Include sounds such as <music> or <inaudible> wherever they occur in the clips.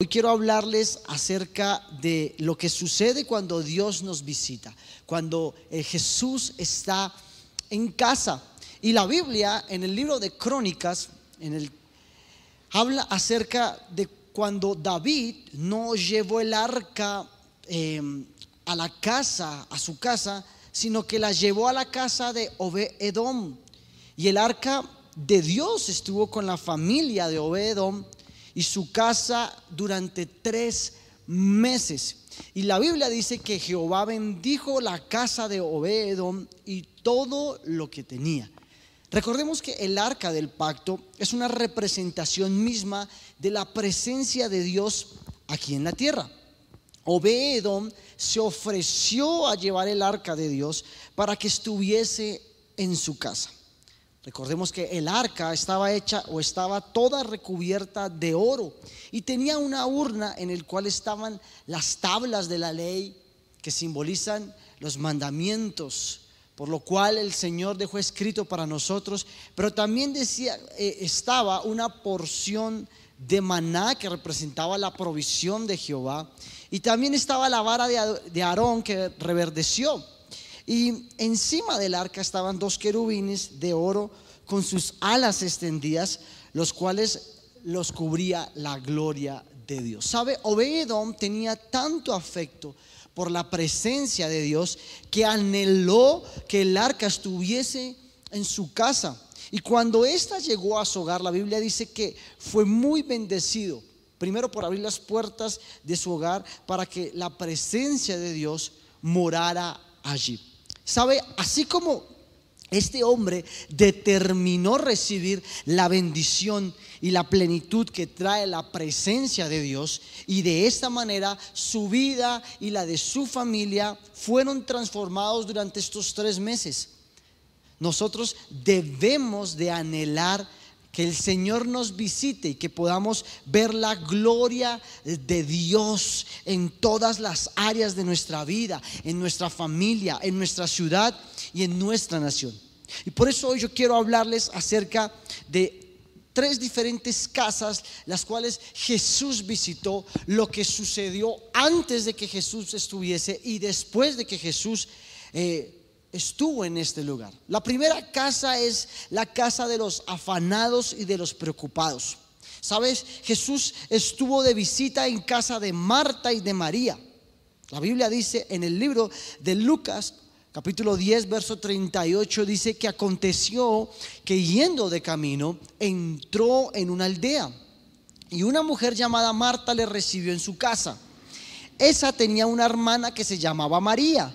Hoy quiero hablarles acerca de lo que sucede cuando Dios nos visita, cuando eh, Jesús está en casa. Y la Biblia en el libro de Crónicas en el, habla acerca de cuando David no llevó el arca em, a la casa, a su casa, sino que la llevó a la casa de Obed-Edom. Y el arca de Dios estuvo con la familia de Obed-Edom y su casa durante tres meses. Y la Biblia dice que Jehová bendijo la casa de Obedom y todo lo que tenía. Recordemos que el arca del pacto es una representación misma de la presencia de Dios aquí en la tierra. Obedom se ofreció a llevar el arca de Dios para que estuviese en su casa. Recordemos que el arca estaba hecha o estaba toda recubierta de oro y tenía una urna en el cual estaban las tablas de la ley que simbolizan los mandamientos, por lo cual el Señor dejó escrito para nosotros, pero también decía eh, estaba una porción de maná que representaba la provisión de Jehová y también estaba la vara de Aarón que reverdeció y encima del arca estaban dos querubines de oro con sus alas extendidas, los cuales los cubría la gloria de Dios. ¿Sabe? Obedom tenía tanto afecto por la presencia de Dios que anheló que el arca estuviese en su casa. Y cuando ésta llegó a su hogar, la Biblia dice que fue muy bendecido. Primero por abrir las puertas de su hogar para que la presencia de Dios morara allí. ¿Sabe? Así como este hombre determinó recibir la bendición y la plenitud que trae la presencia de Dios y de esta manera su vida y la de su familia fueron transformados durante estos tres meses. Nosotros debemos de anhelar que el Señor nos visite y que podamos ver la gloria de Dios en todas las áreas de nuestra vida, en nuestra familia, en nuestra ciudad y en nuestra nación. Y por eso hoy yo quiero hablarles acerca de tres diferentes casas las cuales Jesús visitó, lo que sucedió antes de que Jesús estuviese y después de que Jesús eh, estuvo en este lugar. La primera casa es la casa de los afanados y de los preocupados. Sabes, Jesús estuvo de visita en casa de Marta y de María. La Biblia dice en el libro de Lucas, capítulo 10, verso 38, dice que aconteció que yendo de camino, entró en una aldea y una mujer llamada Marta le recibió en su casa. Esa tenía una hermana que se llamaba María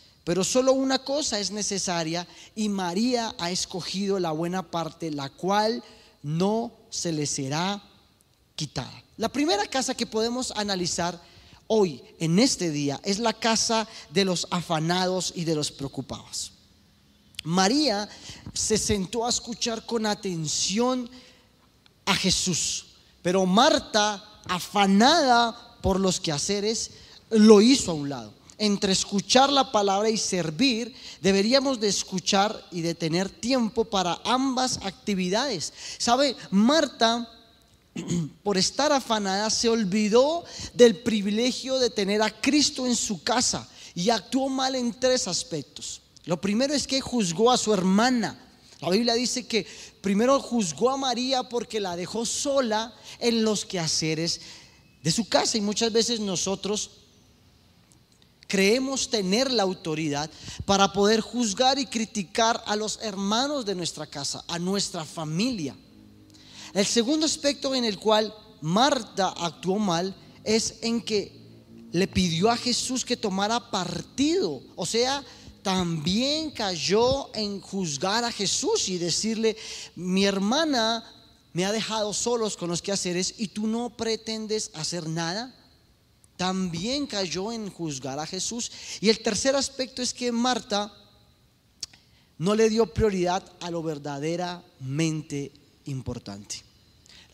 pero solo una cosa es necesaria y María ha escogido la buena parte, la cual no se le será quitada. La primera casa que podemos analizar hoy, en este día, es la casa de los afanados y de los preocupados. María se sentó a escuchar con atención a Jesús, pero Marta, afanada por los quehaceres, lo hizo a un lado entre escuchar la palabra y servir, deberíamos de escuchar y de tener tiempo para ambas actividades. ¿Sabe? Marta, <clears throat> por estar afanada, se olvidó del privilegio de tener a Cristo en su casa y actuó mal en tres aspectos. Lo primero es que juzgó a su hermana. La Biblia dice que primero juzgó a María porque la dejó sola en los quehaceres de su casa y muchas veces nosotros creemos tener la autoridad para poder juzgar y criticar a los hermanos de nuestra casa, a nuestra familia. El segundo aspecto en el cual Marta actuó mal es en que le pidió a Jesús que tomara partido, o sea, también cayó en juzgar a Jesús y decirle, mi hermana me ha dejado solos con los quehaceres y tú no pretendes hacer nada. También cayó en juzgar a Jesús. Y el tercer aspecto es que Marta no le dio prioridad a lo verdaderamente importante.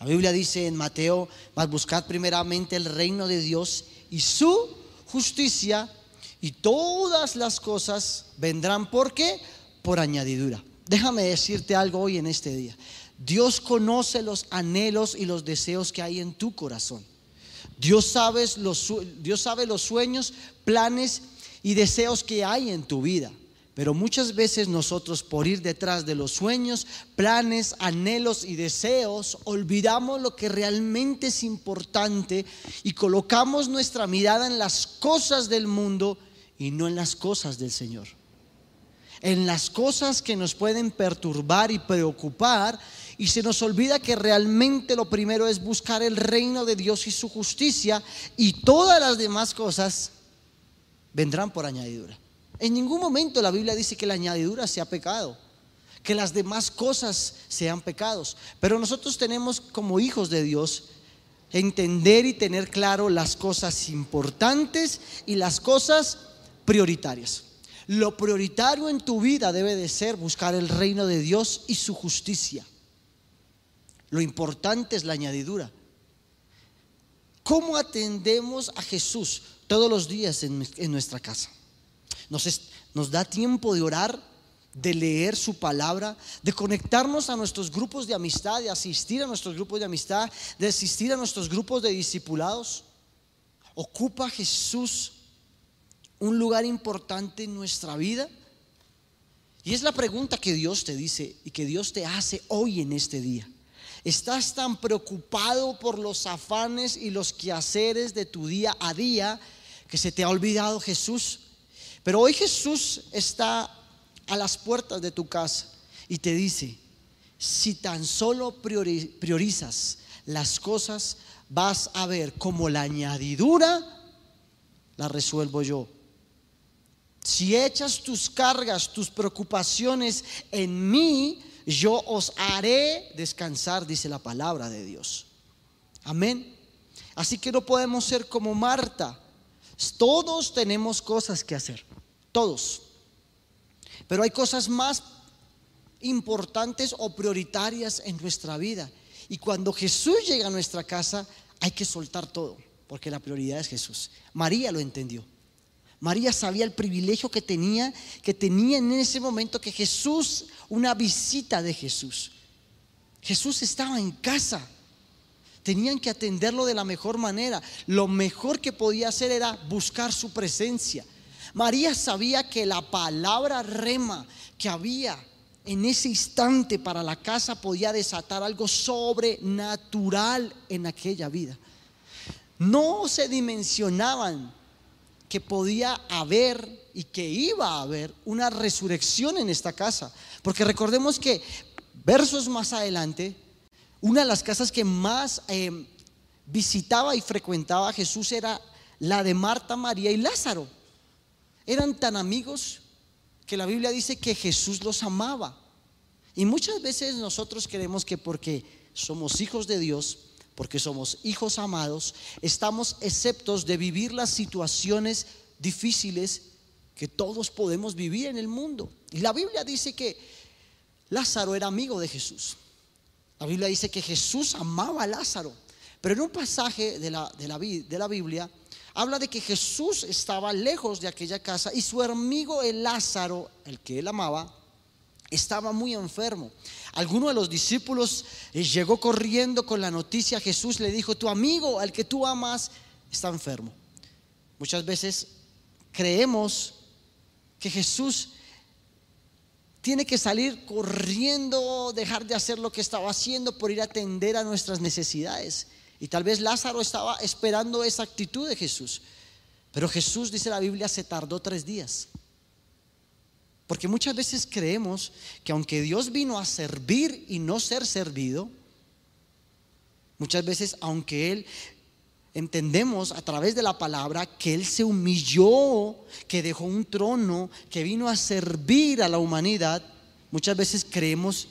La Biblia dice en Mateo, vas buscar primeramente el reino de Dios y su justicia y todas las cosas vendrán. ¿Por qué? Por añadidura. Déjame decirte algo hoy en este día. Dios conoce los anhelos y los deseos que hay en tu corazón. Dios sabe los, sueños, planes y deseos que hay en tu vida. Pero muchas veces nosotros por ir detrás de los sueños, planes, anhelos y deseos, olvidamos lo que realmente es importante y colocamos nuestra mirada en las cosas del mundo y no en las cosas del Señor. En las cosas que nos pueden perturbar y preocupar y se nos olvida que realmente lo primero es buscar el reino de Dios y su justicia y todas las demás cosas vendrán por añadidura. En ningún momento la Biblia dice que la añadidura sea pecado, que las demás cosas sean pecados. Pero nosotros tenemos como hijos de Dios entender y tener claro las cosas importantes y las cosas prioritarias. Lo prioritario en tu vida debe de ser buscar el reino de Dios y su justicia. Lo importante es la añadidura. ¿Cómo atendemos a Jesús todos los días en, nuestra casa? Nos, da tiempo de orar, de leer su palabra, de conectarnos a nuestros grupos de amistad, de asistir a nuestros grupos de amistad, de asistir a nuestros grupos de discipulados. ¿Ocupa Jesús un lugar importante en nuestra vida? Y es la pregunta que Dios te dice y que Dios te hace hoy en este día. ¿Estás tan preocupado por los afanes y los quehaceres de tu día a día que se te ha olvidado Jesús? Pero hoy Jesús está a las puertas de tu casa y te dice, si tan solo priorizas las cosas, vas a ver como la añadidura la resuelvo yo. Si echas tus cargas, tus preocupaciones en mí, yo os haré descansar, dice la palabra de Dios. Amén. Así que no podemos ser como Marta. Todos tenemos cosas que hacer todos. Pero hay cosas más importantes o prioritarias en nuestra vida. Y cuando Jesús llega a nuestra casa, hay que soltar todo, porque la prioridad es Jesús. María lo entendió. María sabía el privilegio que tenía, que tenía en ese momento que Jesús, una visita de Jesús. Jesús estaba en casa. Tenían que atenderlo de la mejor manera. Lo mejor que podía hacer era buscar su presencia María sabía que la palabra rema que había en ese instante para la casa podía desatar algo sobrenatural en aquella vida. No se dimensionaban que podía haber y que iba a haber una resurrección en esta casa. Porque recordemos que versos más adelante, una de las casas que más eh, visitaba y frecuentaba Jesús era la de Marta, María y Lázaro. Eran tan amigos que la Biblia dice que Jesús los amaba. Y muchas veces nosotros creemos que porque somos hijos de Dios, porque somos hijos amados, estamos exceptos de vivir las situaciones difíciles que todos podemos vivir en el mundo. Y la Biblia dice que Lázaro era amigo de Jesús. La Biblia dice que Jesús amaba a Lázaro. Pero en un pasaje de la, de la, de la Biblia habla de que Jesús estaba lejos de aquella casa y su amigo el Lázaro, el que él amaba, estaba muy enfermo. Alguno de los discípulos eh, llegó corriendo con la noticia, Jesús le dijo, tu amigo, al que tú amas, está enfermo. Muchas veces creemos que Jesús tiene que salir corriendo, dejar de hacer lo que estaba haciendo por ir a atender a nuestras necesidades. Y tal vez Lázaro estaba esperando esa actitud de Jesús. Pero Jesús, dice la Biblia, se tardó tres días. Porque muchas veces creemos que aunque Dios vino a servir y no ser servido, muchas veces aunque Él entendemos a través de la palabra que Él se humilló, que dejó un trono, que vino a servir a la humanidad, muchas veces creemos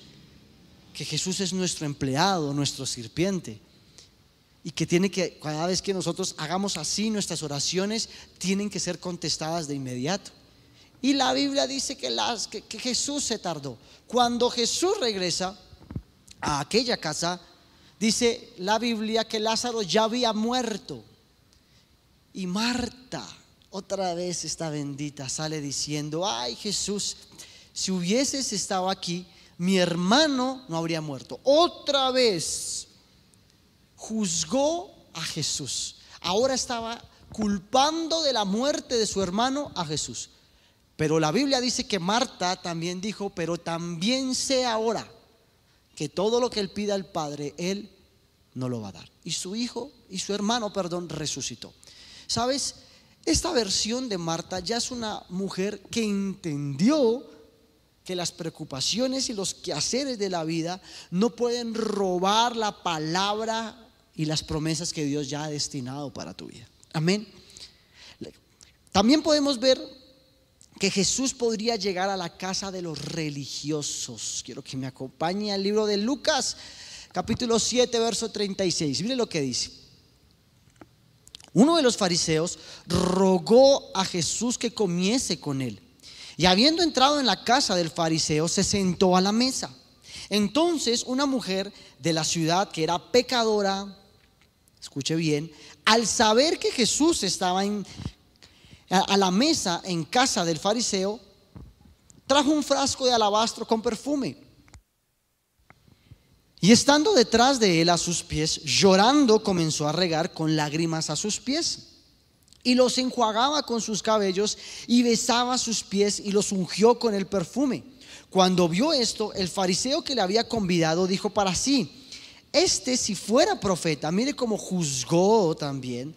que Jesús es nuestro empleado, nuestro sirviente. y que tiene que, cada vez que nosotros hagamos así, nuestras oraciones tienen que ser contestadas de inmediato. Y la Biblia dice que, las, que, que Jesús se tardó. Cuando Jesús regresa a aquella casa, dice la Biblia que Lázaro ya había muerto. Y Marta, otra vez esta bendita, sale diciendo, ay Jesús, si hubieses estado aquí, mi hermano no habría muerto. Otra vez juzgó a Jesús. Ahora estaba culpando de la muerte de su hermano a Jesús. Pero la Biblia dice que Marta también dijo, pero también sé ahora que todo lo que él pida al Padre, él no lo va a dar. Y su hijo y su hermano, perdón, resucitó. ¿Sabes? Esta versión de Marta ya es una mujer que entendió que las preocupaciones y los quehaceres de la vida no pueden robar la palabra y las promesas que Dios ya ha destinado para tu vida. Amén. También podemos ver que Jesús podría llegar a la casa de los religiosos. Quiero que me acompañe al libro de Lucas, capítulo 7, verso 36. Mire lo que dice. Uno de los fariseos rogó a Jesús que comiese con él. Y habiendo entrado en la casa del fariseo, se sentó a la mesa. Entonces una mujer de la ciudad que era pecadora, escuche bien, al saber que Jesús estaba en, a la mesa en casa del fariseo, trajo un frasco de alabastro con perfume. Y estando detrás de él a sus pies, llorando, comenzó a regar con lágrimas a sus pies. Y los enjuagaba con sus cabellos y besaba sus pies y los ungió con el perfume. Cuando vio esto, el fariseo que le había convidado dijo para sí, este si fuera profeta, mire cómo juzgó también,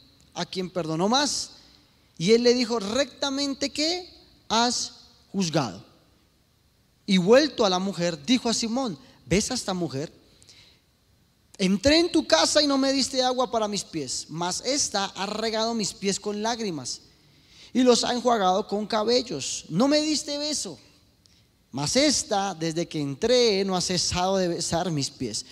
a quien perdonó más. Y él le dijo, rectamente que has juzgado. Y vuelto a la mujer, dijo a Simón, ¿ves a esta mujer? Entré en tu casa y no me diste agua para mis pies, mas esta ha regado mis pies con lágrimas y los ha enjuagado con cabellos. No me diste beso, mas esta, desde que entré, no ha cesado de besar mis pies.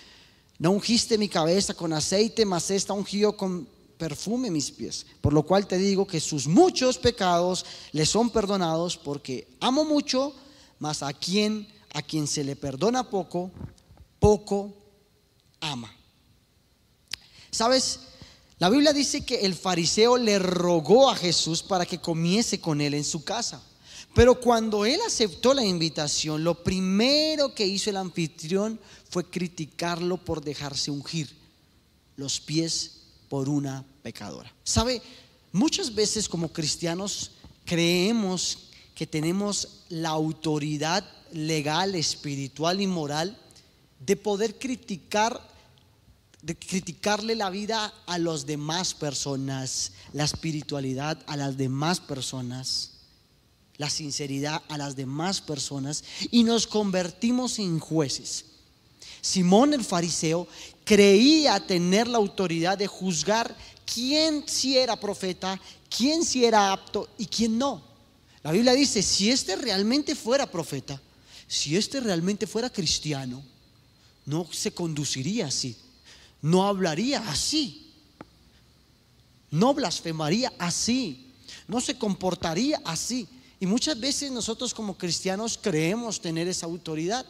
No ungiste mi cabeza con aceite, mas esta ungió con perfume mis pies. Por lo cual te digo que sus muchos pecados le son perdonados porque amo mucho, mas a quien a quien se le perdona poco, poco ama. ¿Sabes? La Biblia dice que el fariseo le rogó a Jesús para que comiese con él en su casa. Pero cuando él aceptó la invitación, lo primero que hizo el anfitrión fue criticarlo por dejarse ungir los pies por una pecadora. ¿Sabe? Muchas veces como cristianos creemos que tenemos la autoridad legal, espiritual y moral de poder criticar de criticarle la vida a las demás personas, la espiritualidad a las demás personas, la sinceridad a las demás personas y nos convertimos en jueces. Simón el fariseo creía tener la autoridad de juzgar quién si era profeta, quién si era apto y quién no. La Biblia dice, si este realmente fuera profeta, si este realmente fuera cristiano, no se conduciría así, no hablaría así, no blasfemaría así, no se comportaría así. Y muchas veces nosotros como cristianos creemos tener esa autoridad.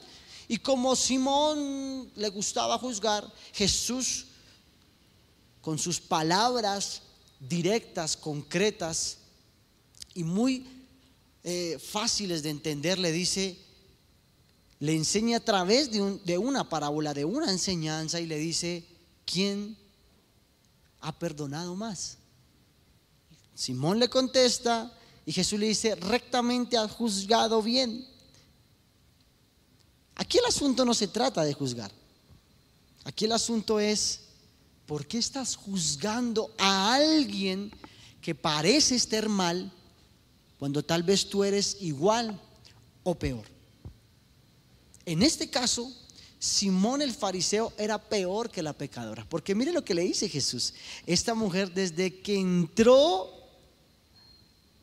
Y como Simón le gustaba juzgar, Jesús con sus palabras directas, concretas y muy eh, fáciles de entender, le dice, le enseña a través de, de una parábola, de una enseñanza y le dice, ¿quién ha perdonado más? Simón le contesta y Jesús le dice, rectamente ha juzgado bien. Aquí el asunto no se trata de juzgar. Aquí el asunto es ¿por qué estás juzgando a alguien que parece estar mal cuando tal vez tú eres igual o peor? En este caso, Simón el fariseo era peor que la pecadora, porque mire lo que le dice Jesús. Esta mujer desde que entró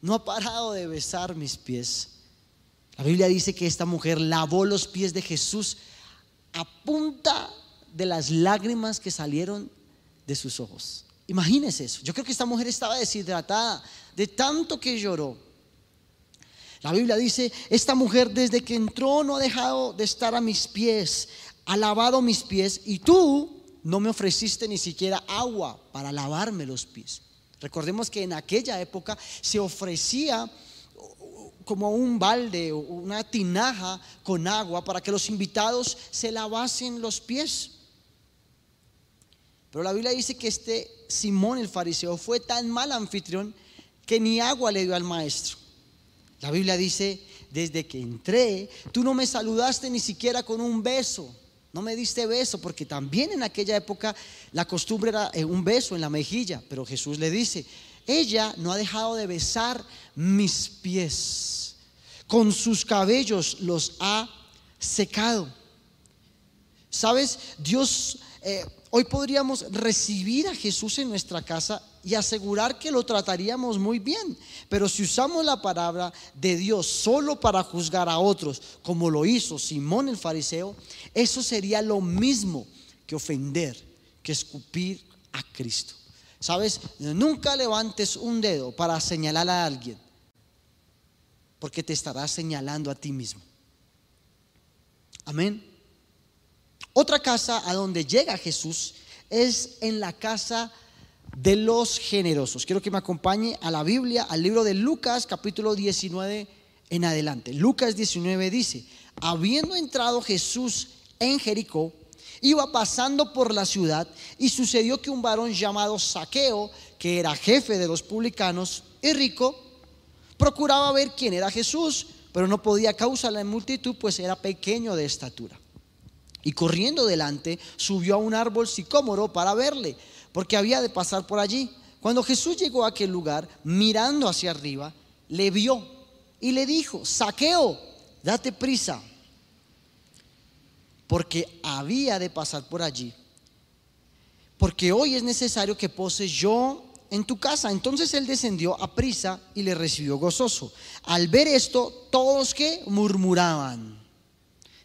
no ha parado de besar mis pies. La Biblia dice que esta mujer lavó los pies de Jesús a punta de las lágrimas que salieron de sus ojos. Imagínese eso. Yo creo que esta mujer estaba deshidratada de tanto que lloró. La Biblia dice, esta mujer desde que entró no ha dejado de estar a mis pies, ha lavado mis pies y tú no me ofreciste ni siquiera agua para lavarme los pies. Recordemos que en aquella época se ofrecía como un balde o una tinaja con agua para que los invitados se lavasen los pies. Pero la Biblia dice que este Simón el fariseo fue tan mal anfitrión que ni agua le dio al maestro. La Biblia dice, desde que entré, tú no me saludaste ni siquiera con un beso. No me diste beso, porque también en aquella época la costumbre era eh, un beso en la mejilla. Pero Jesús le dice, ella no ha dejado de besar mis pies. Con sus cabellos los ha secado. ¿Sabes? Dios eh, hoy podríamos recibir a Jesús en nuestra casa y asegurar que lo trataríamos muy bien. Pero si usamos la palabra de Dios solo para juzgar a otros, como lo hizo Simón el fariseo, eso sería lo mismo que ofender, que escupir a Cristo. ¿Sabes? Nunca levantes un dedo para señalar a alguien, porque te estarás señalando a ti mismo. Amén. Otra casa a donde llega Jesús es en la casa de los generosos. Quiero que me acompañe a la Biblia, al libro de Lucas capítulo 19 en adelante. Lucas 19 dice, habiendo entrado Jesús en Jericó, iba pasando por la ciudad y sucedió que un varón llamado Saqueo, que era jefe de los publicanos y rico, procuraba ver quién era Jesús, pero no podía causar la multitud, pues era pequeño de estatura y corriendo delante subió a un árbol sicómoro para verle, porque había de pasar por allí. Cuando Jesús llegó a aquel lugar, mirando hacia arriba, le vio y le dijo, saqueo, date prisa, porque había de pasar por allí. Porque hoy es necesario que pose yo en tu casa. Entonces él descendió a prisa y le recibió gozoso. Al ver esto, todos que murmuraban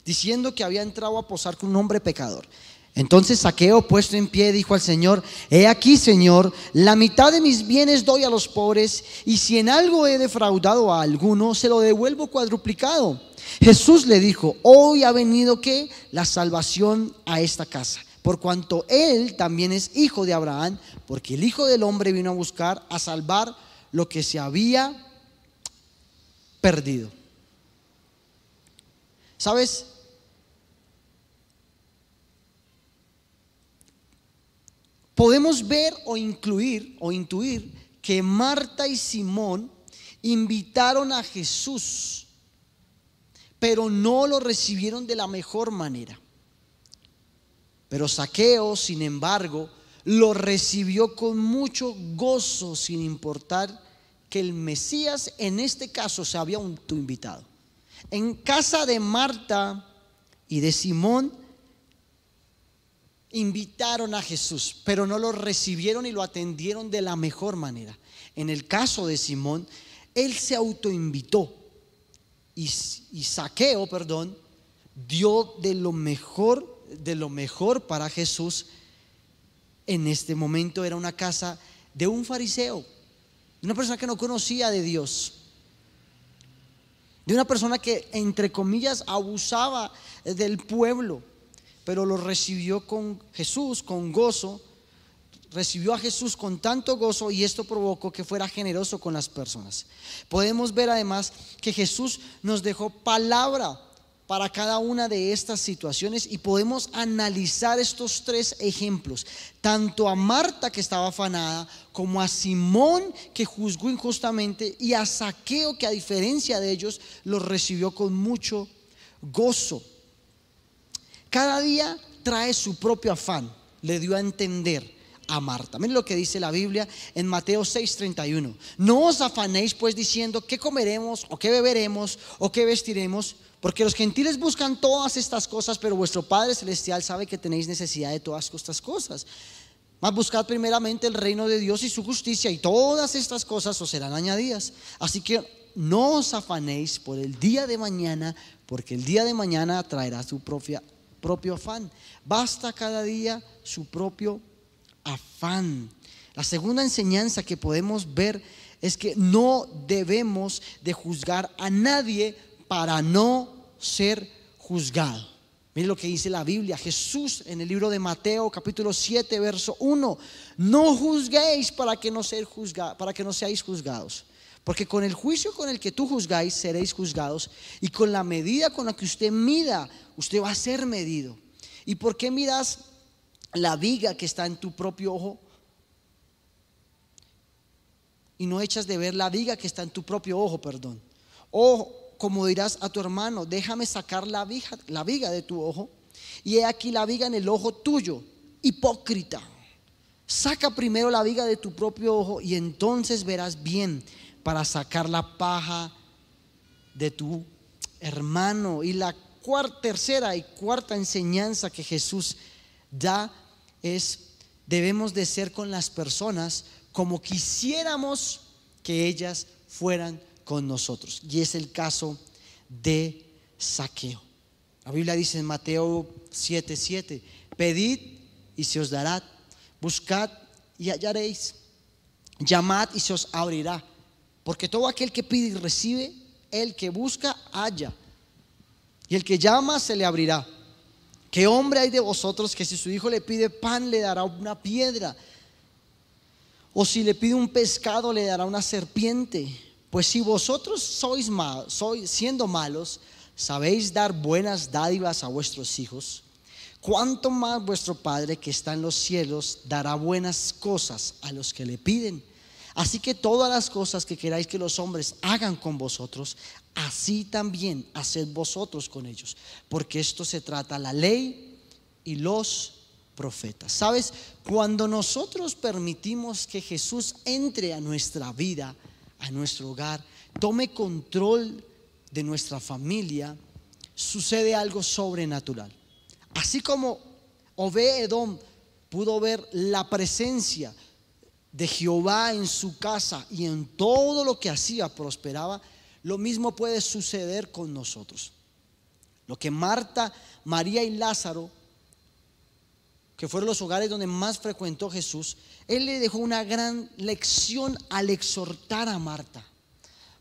diciendo que había entrado a posar con un hombre pecador. Entonces Saqueo, puesto en pie, dijo al Señor, he aquí, Señor, la mitad de mis bienes doy a los pobres, y si en algo he defraudado a alguno, se lo devuelvo cuadruplicado. Jesús le dijo, hoy ha venido que la salvación a esta casa, por cuanto él también es hijo de Abraham, porque el Hijo del Hombre vino a buscar, a salvar lo que se había perdido. ¿Sabes? Podemos ver o incluir o intuir que Marta y Simón invitaron a Jesús, pero no lo recibieron de la mejor manera. Pero Saqueo, sin embargo, lo recibió con mucho gozo, sin importar que el Mesías en este caso se había invitado. En casa de Marta y de Simón invitaron a Jesús, pero no lo recibieron y lo atendieron de la mejor manera. En el caso de Simón, él se autoinvitó y, y Saqueo, perdón, dio de lo mejor, de lo mejor para Jesús. En este momento era una casa de un fariseo, de una persona que no conocía de Dios, de una persona que, entre comillas, abusaba del pueblo pero lo recibió con Jesús, con gozo, recibió a Jesús con tanto gozo y esto provocó que fuera generoso con las personas. Podemos ver además que Jesús nos dejó palabra para cada una de estas situaciones y podemos analizar estos tres ejemplos, tanto a Marta que estaba afanada, como a Simón que juzgó injustamente y a Saqueo que a diferencia de ellos los recibió con mucho gozo. Cada día trae su propio afán, le dio a entender a Marta. Miren lo que dice la Biblia en Mateo 6:31. No os afanéis pues diciendo qué comeremos o qué beberemos o qué vestiremos, porque los gentiles buscan todas estas cosas, pero vuestro Padre Celestial sabe que tenéis necesidad de todas estas cosas. Mas buscad primeramente el reino de Dios y su justicia y todas estas cosas os serán añadidas. Así que no os afanéis por el día de mañana, porque el día de mañana traerá su propia, propio afán. Basta cada día su propio afán. La segunda enseñanza que podemos ver es que no debemos de juzgar a nadie para no ser juzgado. Miren lo que dice la Biblia, Jesús en el libro de Mateo capítulo 7 verso 1, no juzguéis para que no, ser juzga, para que no seáis juzgados, porque con el juicio con el que tú juzgáis seréis juzgados y con la medida con la que usted mida, usted va a ser medido. ¿Y por qué miras la viga que está en tu propio ojo y no echas de ver la viga que está en tu propio ojo, perdón? O como dirás a tu hermano, déjame sacar la viga, la viga de tu ojo y he aquí la viga en el ojo tuyo, hipócrita. Saca primero la viga de tu propio ojo y entonces verás bien para sacar la paja de tu hermano. Y la cuarta, tercera y cuarta enseñanza que Jesús da es debemos de ser con las personas como quisiéramos que ellas fueran con nosotros. Y es el caso de saqueo. La Biblia dice en Mateo 7:7, pedid y se os dará, buscad y hallaréis, llamad y se os abrirá, porque todo aquel que pide y recibe, el que busca, halla, y el que llama se le abrirá. ¿Qué hombre hay de vosotros que si su hijo le pide pan le dará una piedra? O si le pide un pescado le dará una serpiente. Pues si vosotros sois, malos, sois siendo malos, sabéis dar buenas dádivas a vuestros hijos, cuánto más vuestro Padre que está en los cielos dará buenas cosas a los que le piden. Así que todas las cosas que queráis que los hombres hagan con vosotros, así también haced vosotros con ellos, porque esto se trata la ley y los profetas. ¿Sabes? Cuando nosotros permitimos que Jesús entre a nuestra vida, a nuestro hogar, tome control de nuestra familia, sucede algo sobrenatural. Así como Obed Edom pudo ver la presencia de Jehová en su casa y en todo lo que hacía prosperaba, lo mismo puede suceder con nosotros. Lo que Marta, María y Lázaro, que fueron los hogares donde más frecuentó Jesús, él le dejó una gran lección al exhortar a Marta.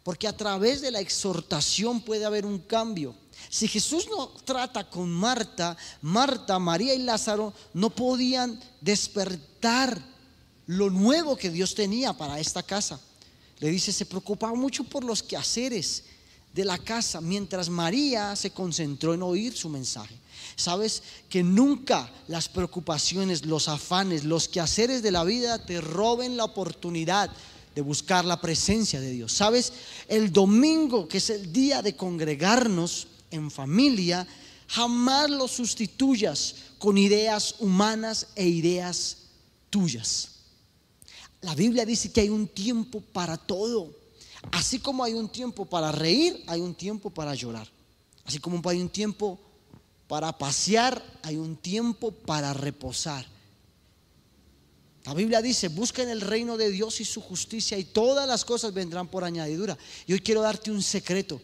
Porque a través de la exhortación puede haber un cambio. Si Jesús no trata con Marta, Marta, María y Lázaro no podían despertar lo nuevo que Dios tenía para esta casa. Le dice, se preocupaba mucho por los quehaceres de la casa, mientras María se concentró en oír su mensaje. Sabes que nunca las preocupaciones, los afanes, los quehaceres de la vida te roben la oportunidad de buscar la presencia de Dios. Sabes, el domingo, que es el día de congregarnos en familia, jamás lo sustituyas con ideas humanas e ideas tuyas. La Biblia dice que hay un tiempo para todo. Así como hay un tiempo para reír, hay un tiempo para llorar. Así como hay un tiempo para pasear, hay un tiempo para reposar. La Biblia dice, busquen el reino de Dios y su justicia y todas las cosas vendrán por añadidura. Y hoy quiero darte un secreto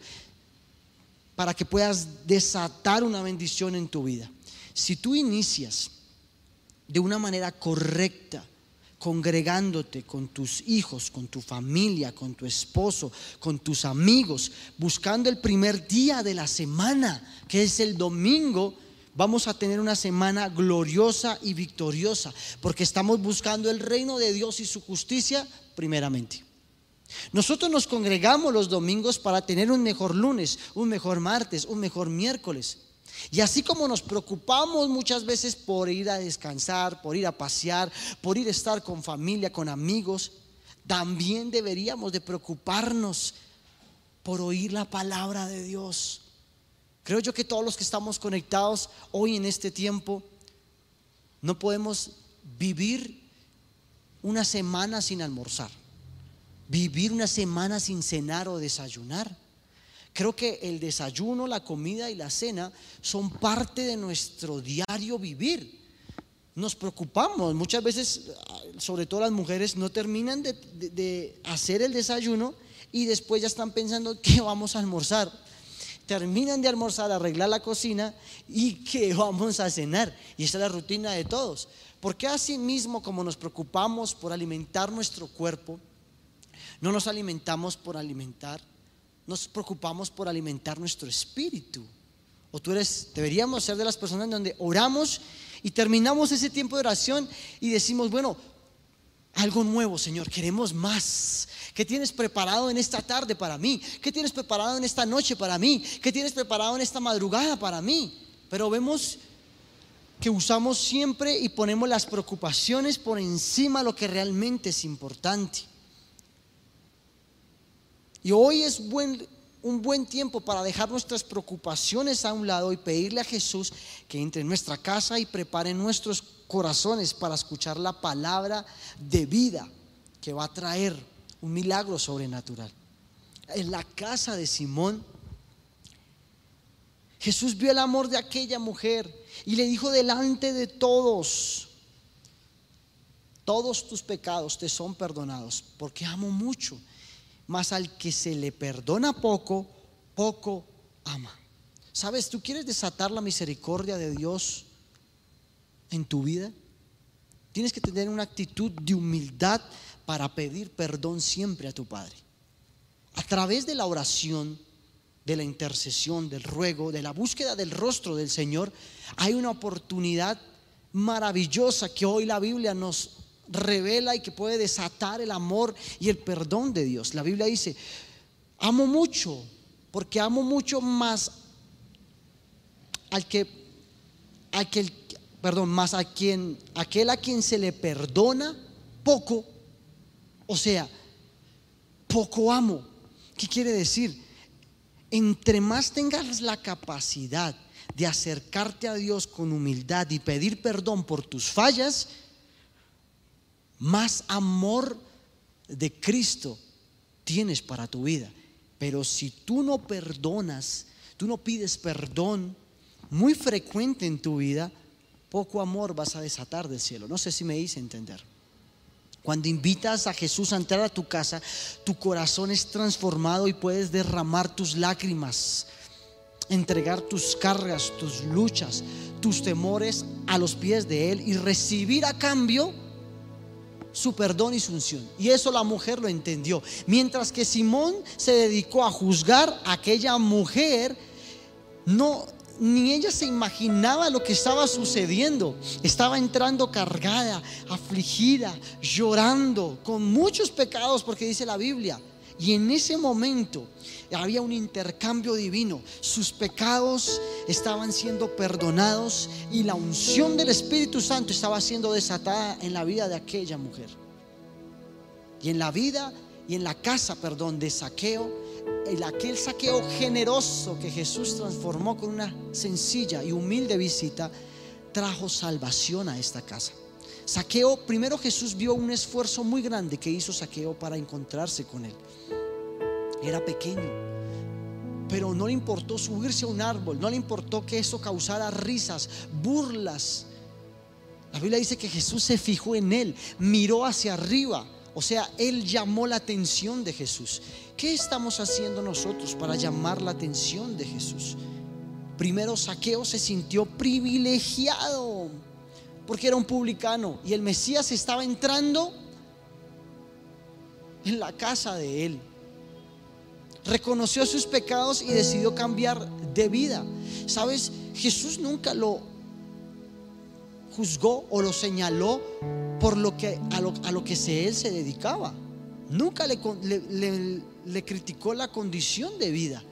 para que puedas desatar una bendición en tu vida. Si tú inicias de una manera correcta, congregándote con tus hijos, con tu familia, con tu esposo, con tus amigos, buscando el primer día de la semana, que es el domingo, vamos a tener una semana gloriosa y victoriosa, porque estamos buscando el reino de Dios y su justicia primeramente. Nosotros nos congregamos los domingos para tener un mejor lunes, un mejor martes, un mejor miércoles. Y así como nos preocupamos muchas veces por ir a descansar, por ir a pasear, por ir a estar con familia, con amigos, también deberíamos de preocuparnos por oír la palabra de Dios. Creo yo que todos los que estamos conectados hoy en este tiempo no podemos vivir una semana sin almorzar, vivir una semana sin cenar o desayunar. Creo que el desayuno, la comida y la cena son parte de nuestro diario vivir. Nos preocupamos, muchas veces, sobre todo las mujeres, no terminan de, hacer el desayuno y después ya están pensando qué vamos a almorzar. Terminan de almorzar, arreglar la cocina y qué vamos a cenar. Y esa es la rutina de todos. Porque así mismo como nos preocupamos por alimentar nuestro cuerpo, no nos alimentamos por alimentar, nos preocupamos por alimentar nuestro espíritu. O tú eres, deberíamos ser de las personas donde oramos y terminamos ese tiempo de oración y decimos, bueno, algo nuevo, Señor, queremos más. ¿Qué tienes preparado en esta tarde para mí? ¿Qué tienes preparado en esta noche para mí? ¿Qué tienes preparado en esta madrugada para mí? Pero vemos que usamos siempre y ponemos las preocupaciones por encima de lo que realmente es importante. Y hoy es un buen tiempo para dejar nuestras preocupaciones a un lado y pedirle a Jesús que entre en nuestra casa y prepare nuestros corazones para escuchar la palabra de vida que va a traer un milagro sobrenatural. En la casa de Simón, Jesús vio el amor de aquella mujer y le dijo delante de todos, todos tus pecados te son perdonados, porque amo mucho, mas al que se le perdona poco, poco ama. ¿Sabes? ¿Tú quieres desatar la misericordia de Dios en tu vida? Tienes que tener una actitud de humildad para pedir perdón siempre a tu Padre. A través de la oración, de la intercesión, del ruego, de la búsqueda del rostro del Señor, hay una oportunidad maravillosa que hoy la Biblia nos revela y que puede desatar el amor y el perdón de Dios. La Biblia dice, amo mucho, porque amo mucho más al que, aquel, perdón, más a quien, aquel a quien se le perdona poco, o sea, poco amo. ¿Qué quiere decir? entre más tengas la capacidad de acercarte a Dios con humildad y pedir perdón por tus fallas, más amor de Cristo tienes para tu vida. Pero si tú no perdonas, tú no pides perdón muy frecuente en tu vida, poco amor vas a desatar del cielo. No sé si me hice entender. Cuando invitas a Jesús a entrar a tu casa, tu corazón es transformado y puedes derramar tus lágrimas, entregar tus cargas, tus luchas, tus temores a los pies de Él y recibir a cambio su perdón y su unción. Y eso la mujer lo entendió. Mientras que Simón se dedicó a juzgar a aquella mujer, no ni ella se imaginaba lo que estaba sucediendo. Estaba entrando cargada, afligida, llorando, con muchos pecados, porque dice la Biblia. Y en ese momento había un intercambio divino. Sus pecados estaban siendo perdonados y la unción del Espíritu Santo estaba siendo desatada en la vida de aquella mujer. Y en la vida y en la casa, perdón, de saqueo el, aquel saqueo generoso que Jesús transformó con una sencilla y humilde visita, trajo salvación a esta casa. Saqueo, primero Jesús vio un esfuerzo muy grande que hizo Saqueo para encontrarse con él. Era pequeño, pero no le importó subirse a un árbol, no le importó que eso causara risas, burlas. La Biblia dice que Jesús se fijó en él, miró hacia arriba o sea, Él llamó la atención de Jesús. ¿Qué estamos haciendo nosotros para llamar la atención de Jesús? Primero, Saqueo se sintió privilegiado porque era un publicano y el Mesías estaba entrando en la casa de él. Reconoció sus pecados y decidió cambiar de vida. ¿Sabes? Jesús nunca lo juzgó o lo señaló por lo que, a, lo, que él se dedicaba. Nunca le, le, criticó la condición de vida.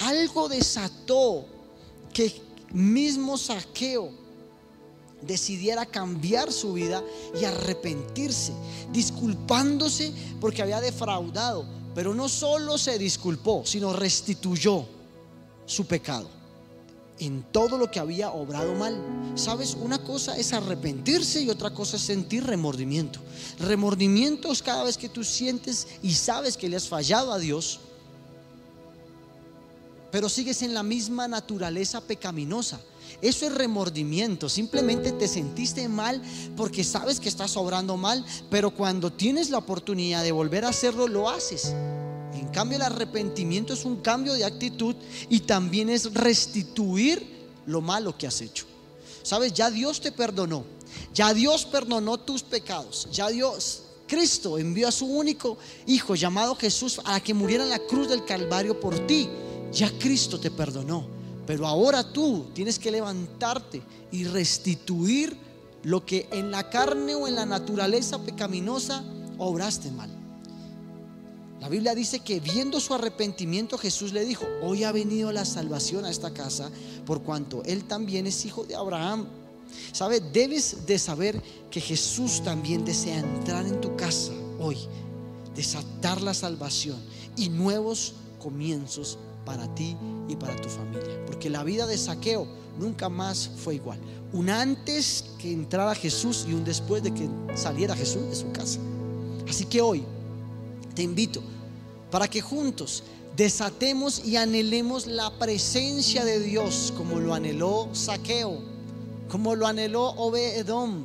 Algo desató que mismo saqueo decidiera cambiar su vida y arrepentirse, disculpándose porque había defraudado. Pero no solo se disculpó, sino restituyó su pecado. en todo lo que había obrado mal. Sabes, una cosa es arrepentirse y otra cosa es sentir remordimiento. Remordimiento es cada vez que tú sientes y sabes que le has fallado a Dios, pero sigues en la misma naturaleza pecaminosa. Eso es remordimiento. Simplemente te sentiste mal porque sabes que estás obrando mal, pero cuando tienes la oportunidad de volver a hacerlo, lo haces. En cambio, el arrepentimiento es un cambio de actitud y también es restituir lo malo que has hecho. Sabes, ya Dios te perdonó. Ya Dios perdonó tus pecados. Ya Dios, Cristo envió a su único Hijo llamado Jesús a que muriera en la cruz del Calvario por ti. Ya Cristo te perdonó. Pero ahora tú tienes que levantarte y restituir lo que en la carne o en la naturaleza pecaminosa obraste mal. La Biblia dice que viendo su arrepentimiento Jesús le dijo, hoy ha venido la salvación a esta casa por cuanto él también es hijo de Abraham. ¿Sabe? Debes de saber que Jesús también desea entrar en tu casa hoy, desatar la salvación y nuevos comienzos para ti y para tu familia. Porque la vida de saqueo nunca más fue igual. Un antes que entrara Jesús y un después de que saliera Jesús de su casa. Así que hoy te invito para que juntos desatemos y anhelemos la presencia de Dios como lo anheló Saqueo, como lo anheló Obedom.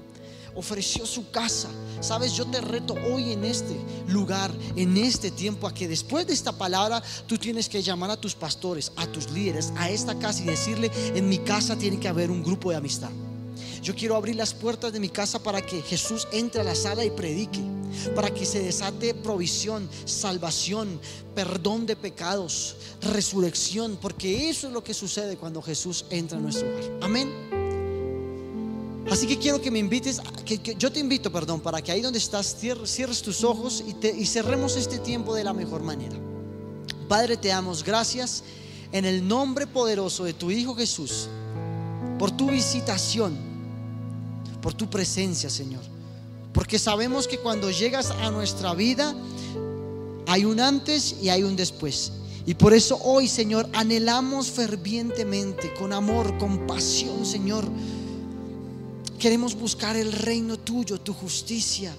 Ofreció su casa. Sabes, yo te reto hoy en este lugar, en este tiempo, a que después de esta palabra tú tienes que llamar a tus pastores, a tus líderes, a esta casa y decirle, en mi casa tiene que haber un grupo de amistad. Yo quiero abrir las puertas de mi casa para que Jesús entre a la sala y predique, para que se desate provisión, salvación, perdón de pecados, resurrección, porque eso es lo que sucede cuando Jesús entra a nuestro hogar. Amén. Así que quiero que me invites, que, yo te invito, perdón, para que ahí donde estás cierres, tus ojos y, y cerremos este tiempo de la mejor manera. Padre, te damos gracias en el nombre poderoso de tu Hijo Jesús por tu visitación por tu presencia, Señor. Porque sabemos que cuando llegas a nuestra vida hay un antes y hay un después. Y por eso hoy, Señor, anhelamos fervientemente, con amor, con pasión, Señor. Queremos buscar el reino tuyo, tu justicia,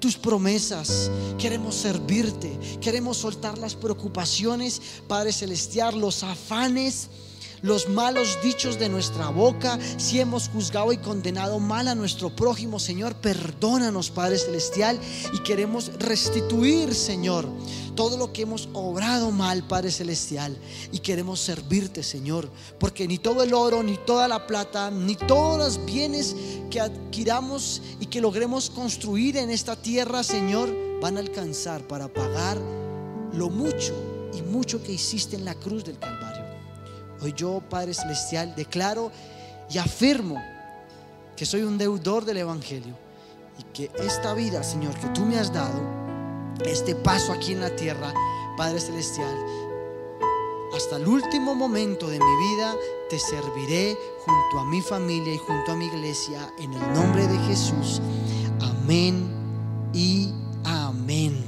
tus promesas. Queremos servirte. Queremos soltar las preocupaciones, Padre Celestial, los afanes los malos dichos de nuestra boca, si hemos juzgado y condenado mal a nuestro prójimo, Señor, perdónanos, Padre Celestial, y queremos restituir, Señor, todo lo que hemos obrado mal, Padre Celestial, y queremos servirte, Señor, porque ni todo el oro, ni toda la plata, ni todos los bienes que adquiramos y que logremos construir en esta tierra, Señor, van a alcanzar para pagar lo mucho y mucho que hiciste en la cruz del Calvario. Hoy yo, Padre Celestial, declaro y afirmo que soy un deudor del Evangelio y que esta vida, Señor, que tú me has dado, este paso aquí en la tierra, Padre Celestial, hasta el último momento de mi vida te serviré junto a mi familia y junto a mi iglesia en el nombre de Jesús. Amén y amén.